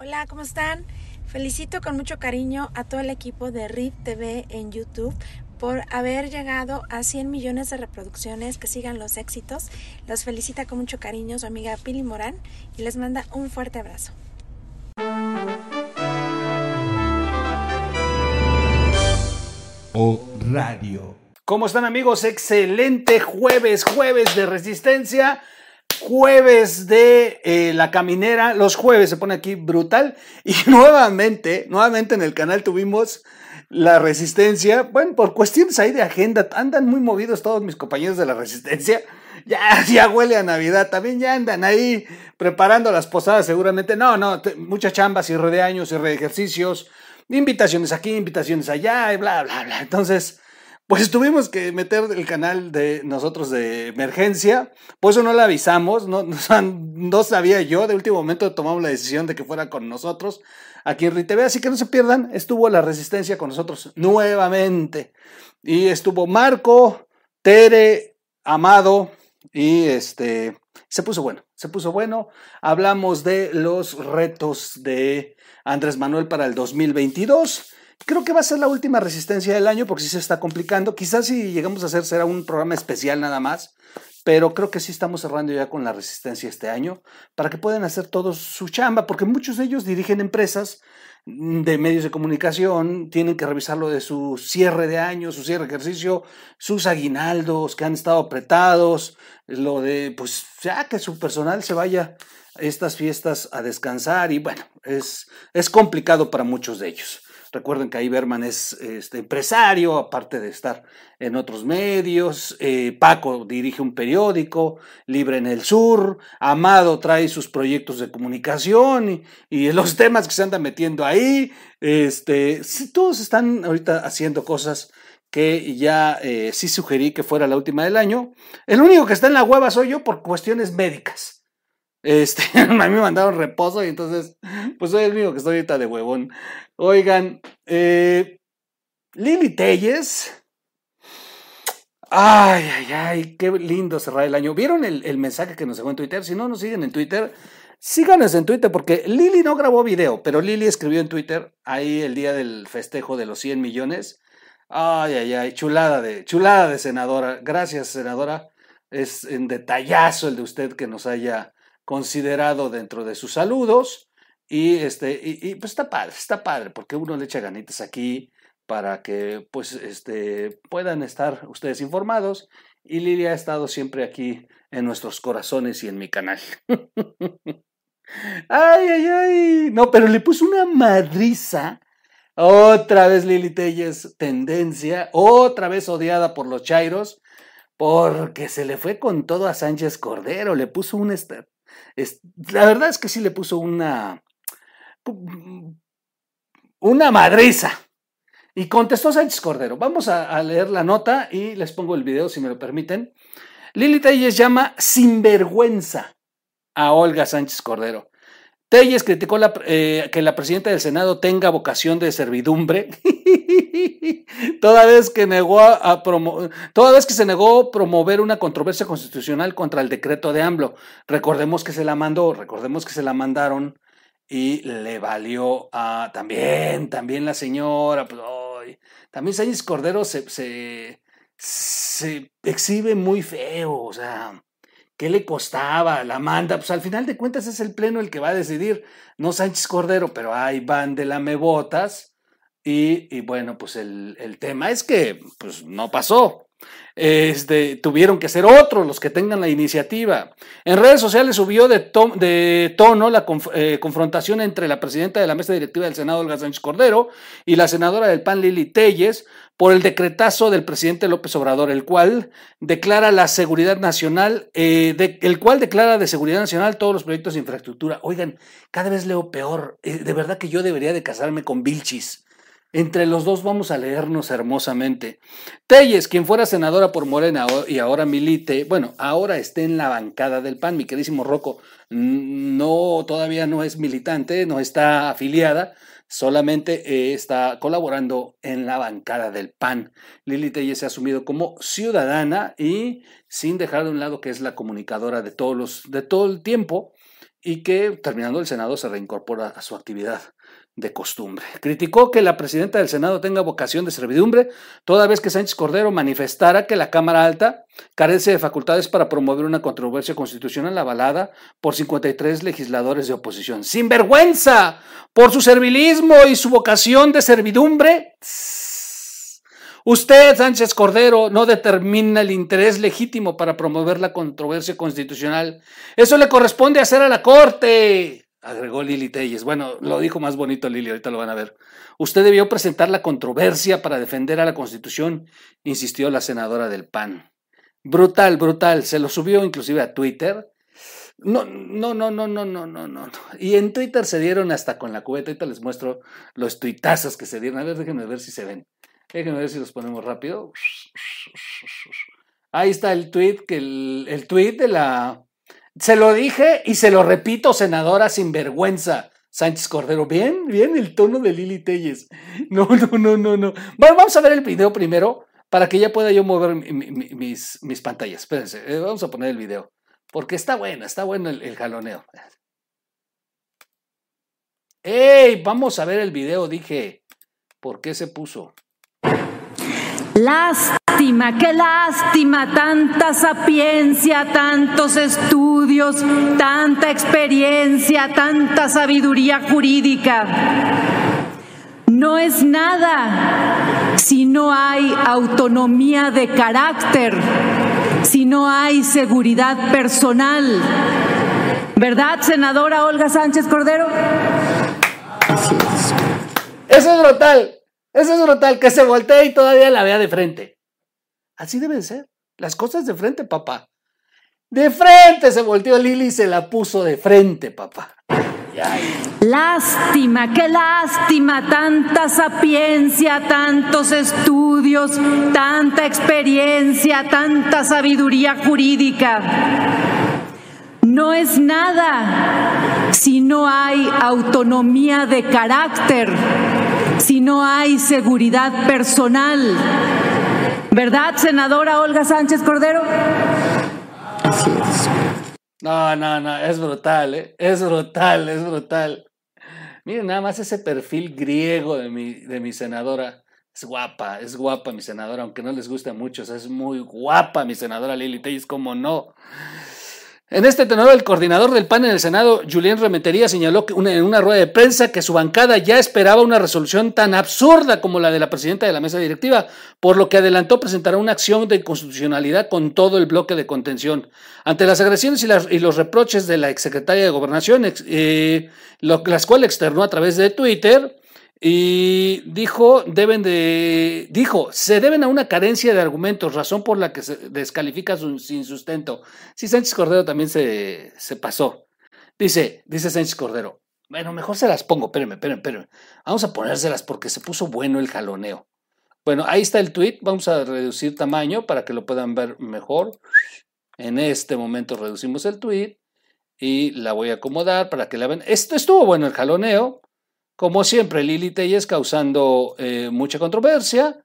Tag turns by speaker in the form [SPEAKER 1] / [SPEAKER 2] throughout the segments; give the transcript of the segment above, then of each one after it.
[SPEAKER 1] Hola, ¿cómo están? Felicito con mucho cariño a todo el equipo de RIP TV en YouTube por haber llegado a 100 millones de reproducciones, que sigan los éxitos. Los felicita con mucho cariño su amiga Pili Morán y les manda un fuerte abrazo.
[SPEAKER 2] O Radio. ¿Cómo están amigos? Excelente jueves, jueves de resistencia jueves de eh, la caminera. Los jueves se pone aquí brutal. Y nuevamente, nuevamente en el canal tuvimos la resistencia. Bueno, por cuestiones ahí de agenda, andan muy movidos todos mis compañeros de la resistencia. Ya, ya huele a Navidad, también ya andan ahí preparando las posadas seguramente. No, no, mucha chamba, cierre de años, cierre de ejercicios, invitaciones aquí, invitaciones allá, y bla, bla, bla. Entonces, pues tuvimos que meter el canal de nosotros de emergencia, por eso no le avisamos, no, no sabía yo, de último momento tomamos la decisión de que fuera con nosotros aquí en RITV, así que no se pierdan, estuvo la resistencia con nosotros nuevamente, y estuvo Marco, Tere, Amado, y este, se puso bueno, se puso bueno, hablamos de los retos de Andrés Manuel para el 2022, Creo que va a ser la última resistencia del año porque sí se está complicando. Quizás si llegamos a hacer será un programa especial nada más, pero creo que sí estamos cerrando ya con la resistencia este año para que puedan hacer todos su chamba, porque muchos de ellos dirigen empresas de medios de comunicación, tienen que revisar lo de su cierre de año, su cierre de ejercicio, sus aguinaldos que han estado apretados, lo de pues ya que su personal se vaya a estas fiestas a descansar y bueno, es, es complicado para muchos de ellos. Recuerden que ahí Berman es este, empresario, aparte de estar en otros medios. Eh, Paco dirige un periódico, Libre en el Sur. Amado trae sus proyectos de comunicación y, los temas que se andan metiendo ahí. Este, todos están ahorita haciendo cosas que ya eh, sí sugerí que fuera la última del año. El único que está en la hueva soy yo por cuestiones médicas. Este, a mí me mandaron reposo y entonces, pues soy el único que estoy ahorita de huevón. Oigan, eh, Lili Telles. Ay, ay, ay, qué lindo cerrar el año. ¿Vieron el, mensaje que nos dejó en Twitter? Si no nos siguen en Twitter, síganos en Twitter porque Lili no grabó video, pero Lili escribió en Twitter ahí el día del festejo de los 100 millones. Ay, ay, ay, chulada de, chulada de senadora. Gracias, senadora. Es en detallazo el de usted que nos haya considerado dentro de sus saludos. Y, este, y, pues está padre, está padre, porque uno le echa ganitas aquí para que pues este, puedan estar ustedes informados. Y Lilia ha estado siempre aquí en nuestros corazones y en mi canal. ay, ay, ay. No, pero le puso una madriza. Otra vez Lili Telles, tendencia, otra vez odiada por los Chairos, porque se le fue con todo a Sánchez Cordero, le puso un, la verdad es que sí le puso una, una madriza. Y contestó Sánchez Cordero. Vamos a, leer la nota y les pongo el video si me lo permiten. Lili Telles llama sinvergüenza a Olga Sánchez Cordero. Telles criticó eh, que la presidenta del Senado tenga vocación de servidumbre, toda vez que negó a, toda vez que se negó promover una controversia constitucional contra el decreto de AMLO. Recordemos que se la mandó, recordemos que se la mandaron y le valió a también, también la señora, pues, también Sánchez Cordero se exhibe muy feo, o sea. ¿Qué le costaba? La manda. Pues al final de cuentas es el Pleno el que va a decidir, no Sánchez Cordero, pero ahí van de la mebotas. Y, y bueno, pues el, el, tema es que pues no pasó. Este, tuvieron que ser otros los que tengan la iniciativa. En redes sociales subió de, de tono la eh, confrontación entre la presidenta de la mesa directiva del Senado, Olga Sánchez Cordero, y la senadora del PAN, Lili Telles, por el decretazo del presidente López Obrador, el cual declara la seguridad nacional, eh, el cual declara de seguridad nacional todos los proyectos de infraestructura. Oigan, cada vez leo peor. Eh, de verdad que yo debería de casarme con Vilchis. Entre los dos vamos a leernos hermosamente. Telles, quien fuera senadora por Morena y ahora milite, bueno, ahora esté en la bancada del PAN, mi queridísimo Rocco, no, todavía no es militante, no está afiliada, solamente eh, está colaborando en la bancada del PAN. Lili Telles se ha asumido como ciudadana y sin dejar de un lado que es la comunicadora de todos los, de todo el tiempo, y que terminando el Senado se reincorpora a su actividad de costumbre. Criticó que la presidenta del Senado tenga vocación de servidumbre, toda vez que Sánchez Cordero manifestara que la Cámara Alta carece de facultades para promover una controversia constitucional avalada por 53 legisladores de oposición. ¡Sin vergüenza! Por su servilismo y su vocación de servidumbre. Usted, Sánchez Cordero, no determina el interés legítimo para promover la controversia constitucional. Eso le corresponde hacer a la Corte agregó Lili Telles. Bueno, lo dijo más bonito Lili, ahorita lo van a ver. Usted debió presentar la controversia para defender a la Constitución, insistió la senadora del PAN. Brutal, brutal. Se lo subió inclusive a Twitter. No, no, no, no, no, no, no, no. Y en Twitter se dieron hasta con la cubeta. Ahorita les muestro los tuitazos que se dieron. A ver, déjenme ver si se ven. Déjenme ver si los ponemos rápido. Ahí está el tweet, que el, el tweet de la se lo dije y se lo repito, senadora sin vergüenza. Sánchez Cordero, bien, bien el tono de Lili Telles. No, no, no, no, no. Bueno, vamos a ver el video primero para que ya pueda yo mover mis, mis pantallas. Espérense, eh, vamos a poner el video. Porque está bueno, está bueno el, el jaloneo. ¡Ey! Vamos a ver el video, dije. ¿Por qué se puso?
[SPEAKER 3] Lástima, qué lástima, tanta sapiencia, tantos estudios, tanta experiencia, tanta sabiduría jurídica. No es nada si no hay autonomía de carácter, si no hay seguridad personal. ¿Verdad, senadora Olga Sánchez Cordero?
[SPEAKER 2] Eso es brutal. Eso es brutal, que se voltee y todavía la vea de frente. Así deben ser. Las cosas de frente, papá. De frente se volteó Lili y se la puso de frente, papá.
[SPEAKER 3] Lástima, qué lástima, tanta sapiencia, tantos estudios, tanta experiencia, tanta sabiduría jurídica. No es nada si no hay autonomía de carácter si no hay seguridad personal. ¿Verdad, senadora Olga Sánchez Cordero?
[SPEAKER 2] Así es. No, no, no, es brutal, ¿eh? es brutal, es brutal. Miren nada más ese perfil griego de mi, de mi senadora. Es guapa, es guapa mi senadora, aunque no les guste a muchos, es muy guapa mi senadora Lili Telles, como no. En este tenor, el coordinador del PAN en el Senado, Julián Remetería, señaló que en una rueda de prensa que su bancada ya esperaba una resolución tan absurda como la de la presidenta de la mesa directiva, por lo que adelantó presentará una acción de constitucionalidad con todo el bloque de contención. Ante las agresiones y, los reproches de la exsecretaria de Gobernación, eh, las cuales externó a través de Twitter, y dijo, deben de, dijo, se deben a una carencia de argumentos, razón por la que se descalifica sin sustento. Sí, Sánchez Cordero también se, se pasó. Dice, dice Sánchez Cordero, bueno, mejor se las pongo, espérenme, espérenme, espérenme. Vamos a ponérselas porque se puso bueno el jaloneo. Bueno, ahí está el tweet, vamos a reducir tamaño para que lo puedan ver mejor. En este momento reducimos el tweet y la voy a acomodar para que la vean. Esto estuvo bueno el jaloneo. Como siempre, Lili Telles causando eh, mucha controversia.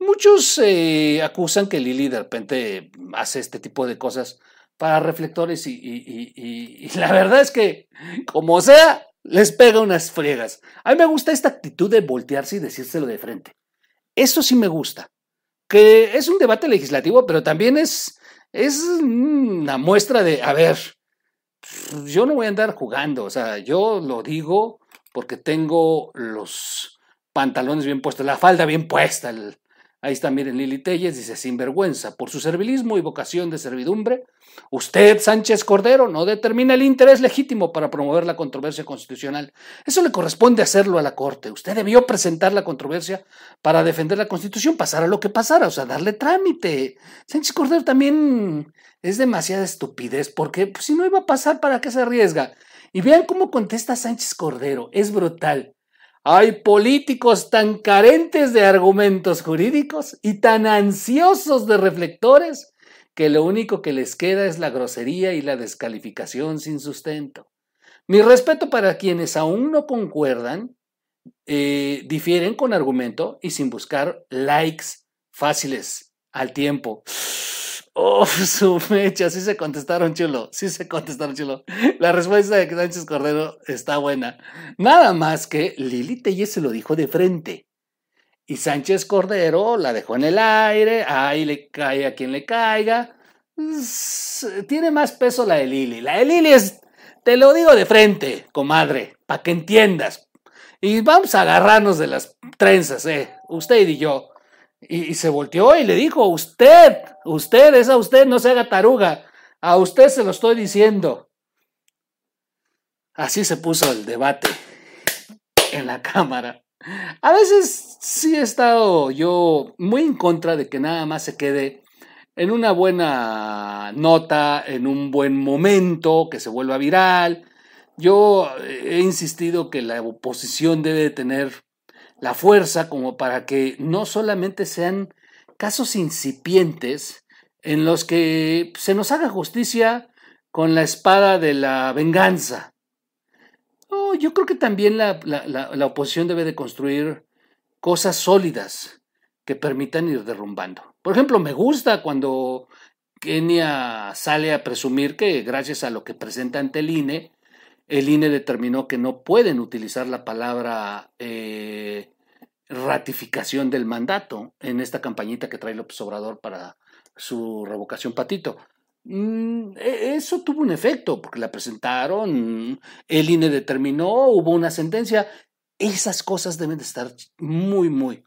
[SPEAKER 2] Muchos eh, acusan que Lili de repente hace este tipo de cosas para reflectores y, la verdad es que, como sea, les pega unas friegas. A mí me gusta esta actitud de voltearse y decírselo de frente. Eso sí me gusta. Que es un debate legislativo, pero también es, es una muestra de, a ver, yo no voy a andar jugando, o sea, yo lo digo porque tengo los pantalones bien puestos, la falda bien puesta. ahí está, miren, Lili Telles dice, sin vergüenza, por su servilismo y vocación de servidumbre, usted, Sánchez Cordero, no determina el interés legítimo para promover la controversia constitucional. Eso le corresponde hacerlo a la Corte. Usted debió presentar la controversia para defender la Constitución, pasara lo que pasara, o sea, darle trámite. Sánchez Cordero también es demasiada estupidez, porque pues, si no iba a pasar, ¿para qué se arriesga? Y vean cómo contesta Sánchez Cordero, es brutal. Hay políticos tan carentes de argumentos jurídicos y tan ansiosos de reflectores que lo único que les queda es la grosería y la descalificación sin sustento. Mi respeto para quienes aún no concuerdan, eh, difieren con argumento y sin buscar likes fáciles al tiempo. Oh, su mecha, sí se contestaron chulo, sí se contestaron chulo. La respuesta de Sánchez Cordero está buena. Nada más que Lili Telles se lo dijo de frente. Y Sánchez Cordero la dejó en el aire, ahí le cae a quien le caiga. Tiene más peso la de Lili. La de Lili es, te lo digo de frente, comadre, para que entiendas. Y vamos a agarrarnos de las trenzas, eh, usted y yo. Y, se volteó y le dijo, usted, usted, es a usted, no se haga taruga. A usted se lo estoy diciendo. Así se puso el debate en la Cámara. A veces sí he estado yo muy en contra de que nada más se quede en una buena nota, en un buen momento, que se vuelva viral. Yo he insistido que la oposición debe tener la fuerza como para que no solamente sean casos incipientes en los que se nos haga justicia con la espada de la venganza, yo creo que también la, oposición debe de construir cosas sólidas que permitan ir derrumbando. Por ejemplo, me gusta cuando Kenia sale a presumir que gracias a lo que presenta ante el INE, el INE determinó que no pueden utilizar la palabra eh, ratificación del mandato en esta campañita que trae López Obrador para su revocación patito. Mm, e, eso tuvo un efecto, porque la presentaron, el INE determinó, hubo una sentencia. Esas cosas deben de estar muy, muy.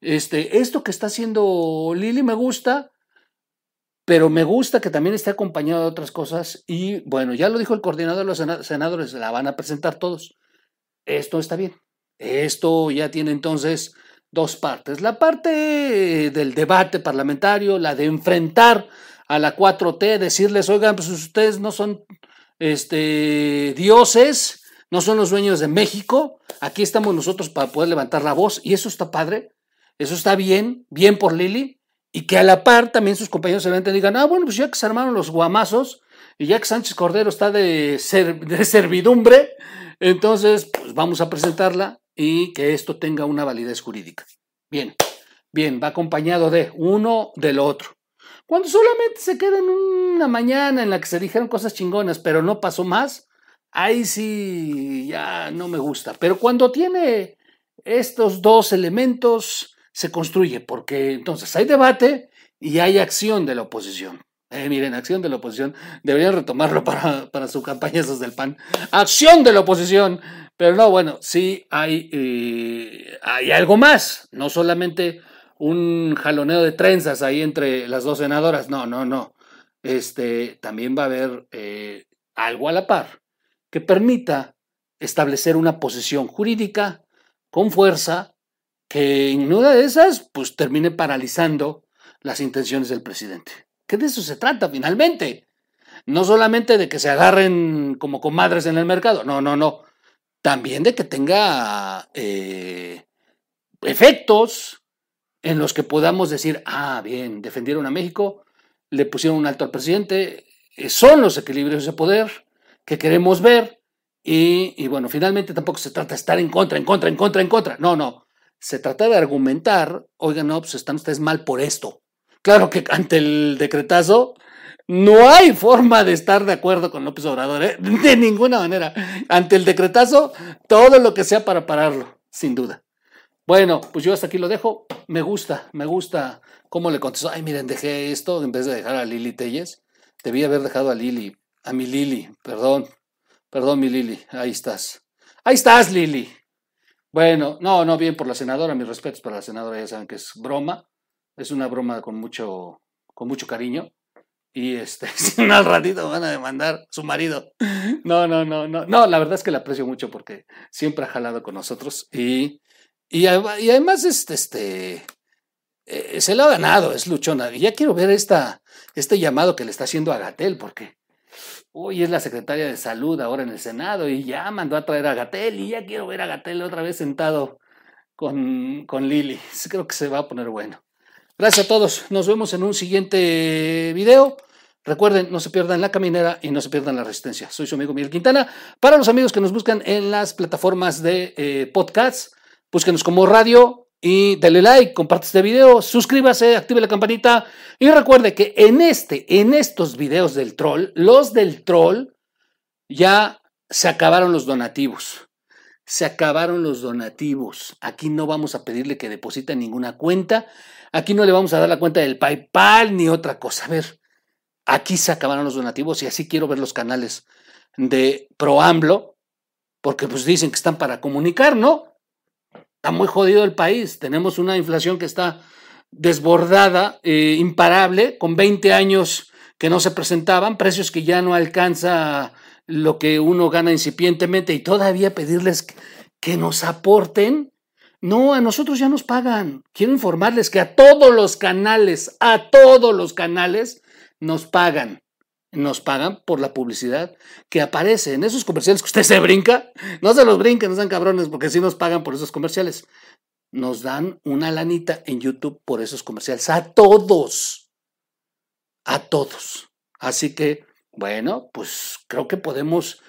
[SPEAKER 2] Este, esto que está haciendo Lili me gusta, pero me gusta que también esté acompañado de otras cosas. Y bueno, ya lo dijo el coordinador de los senadores, la van a presentar todos. Esto está bien. Esto ya tiene entonces dos partes. La parte del debate parlamentario, la de enfrentar a la 4T, decirles, oigan, pues ustedes no son este, dioses, no son los dueños de México, aquí estamos nosotros para poder levantar la voz, y eso está padre, eso está bien, bien por Lili, y que a la par también sus compañeros se levanten y digan, ah, bueno, pues ya que se armaron los guamazos, y ya que Sánchez Cordero está de, de servidumbre, entonces pues vamos a presentarla y que esto tenga una validez jurídica. Bien, bien, va acompañado de uno del otro. Cuando solamente se queda en una mañana en la que se dijeron cosas chingonas, pero no pasó más, ahí sí ya no me gusta. Pero cuando tiene estos dos elementos, se construye, porque entonces hay debate y hay acción de la oposición. Eh, miren, acción de la oposición. Deberían retomarlo para, para su campaña del PAN. Acción de la oposición. Pero no, bueno, sí hay, eh, hay algo más. No solamente un jaloneo de trenzas ahí entre las dos senadoras. No, no, no. Este, también va a haber eh, algo a la par que permita establecer una posición jurídica con fuerza que en una de esas pues termine paralizando las intenciones del presidente. ¿Qué de eso se trata finalmente. No solamente de que se agarren como comadres en el mercado, no, no, no. También de que tenga eh, efectos en los que podamos decir, ah, bien, defendieron a México, le pusieron un alto al presidente, eh, son los equilibrios de poder que queremos ver y, bueno, finalmente tampoco se trata de estar en contra, en contra, en contra, en contra, no, no, se trata de argumentar, oigan, no, pues están ustedes mal por esto. Claro que ante el decretazo no hay forma de estar de acuerdo con López Obrador, ¿eh? de ninguna manera. Ante el decretazo, todo lo que sea para pararlo, sin duda. Bueno, pues yo hasta aquí lo dejo. Me gusta, me gusta cómo le contestó. Ay, miren, dejé esto en vez de dejar a Lili Telles. Debí haber dejado a Lili, a mi Lili, perdón. Perdón, mi Lili, ahí estás. Ahí estás, Lili. Bueno, no, no, bien por la senadora, mis respetos para la senadora, ya saben que es broma. Es una broma con mucho, con mucho cariño. Y este, si no ratito van a demandar su marido. No, no, no, no. No, la verdad es que la aprecio mucho porque siempre ha jalado con nosotros y y, además, este, este eh, se lo ha ganado, es luchona. Y ya quiero ver esta, este llamado que le está haciendo a Gatel, porque hoy es la secretaria de salud ahora en el Senado y ya mandó a traer a Gatel y ya quiero ver a Gatel otra vez sentado con, con Lili. Creo que se va a poner bueno. Gracias a todos. Nos vemos en un siguiente video. Recuerden, no se pierdan la caminera y no se pierdan la resistencia. Soy su amigo Miguel Quintana. Para los amigos que nos buscan en las plataformas de eh, podcasts, Búsquenos como Radio y dale like, comparte este video, suscríbase, active la campanita y recuerde que en este, en estos videos del troll, los del troll ya se acabaron los donativos. Se acabaron los donativos. Aquí no vamos a pedirle que deposite ninguna cuenta. Aquí no le vamos a dar la cuenta del PayPal ni otra cosa. A ver, aquí se acabaron los donativos y así quiero ver los canales de ProAmblo, porque pues dicen que están para comunicar, ¿no? Está muy jodido el país. Tenemos una inflación que está desbordada, eh, imparable, con 20 años que no se presentaban, precios que ya no alcanza lo que uno gana incipientemente y todavía pedirles que nos aporten. No, a nosotros ya nos pagan. Quiero informarles que a todos los canales, a todos los canales, nos pagan nos pagan por la publicidad que aparece en esos comerciales que usted se brinca. No se los brinquen, no sean cabrones, porque sí nos pagan por esos comerciales. Nos dan una lanita en YouTube por esos comerciales. A todos. A todos. Así que, bueno, pues creo que podemos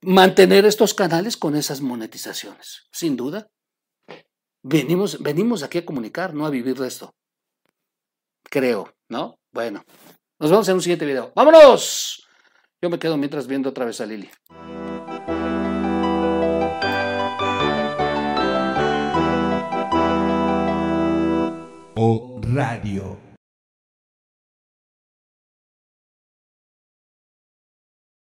[SPEAKER 2] mantener estos canales con esas monetizaciones. Sin duda. Venimos, venimos aquí a comunicar, no a vivir de esto. Creo, ¿no? Bueno, nos vemos en un siguiente video. ¡Vámonos! Yo me quedo mientras viendo otra vez a Lili.
[SPEAKER 4] O Radio.